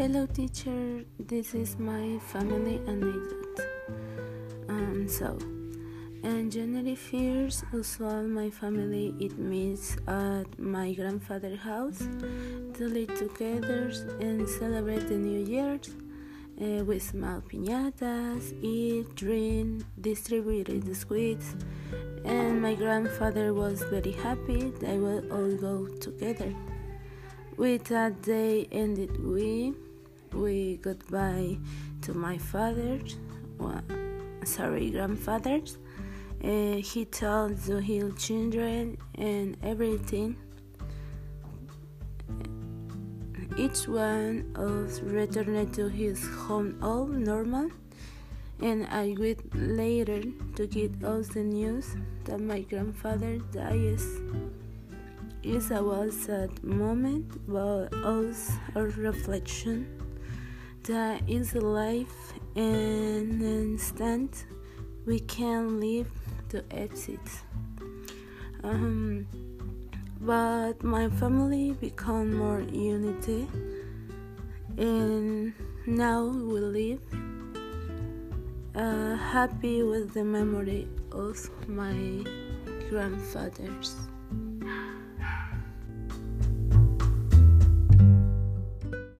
Hello, teacher. This is my family anecdote. Um, so, on January 1st, usual my family it meets at my grandfather's house to live together and celebrate the New Year uh, with small piñatas, eat, drink, distribute the sweets, and my grandfather was very happy they will all go together. With that day ended, we we goodbye to my father, well, sorry, grandfathers. Uh, he told the hill children and everything. Each one of returned to his home all normal, and I wait later to get all the news that my grandfather dies. It was a moment, but also a reflection that is life in an instant we can live to exit. Um, but my family become more unity and now we live uh, happy with the memory of my grandfathers.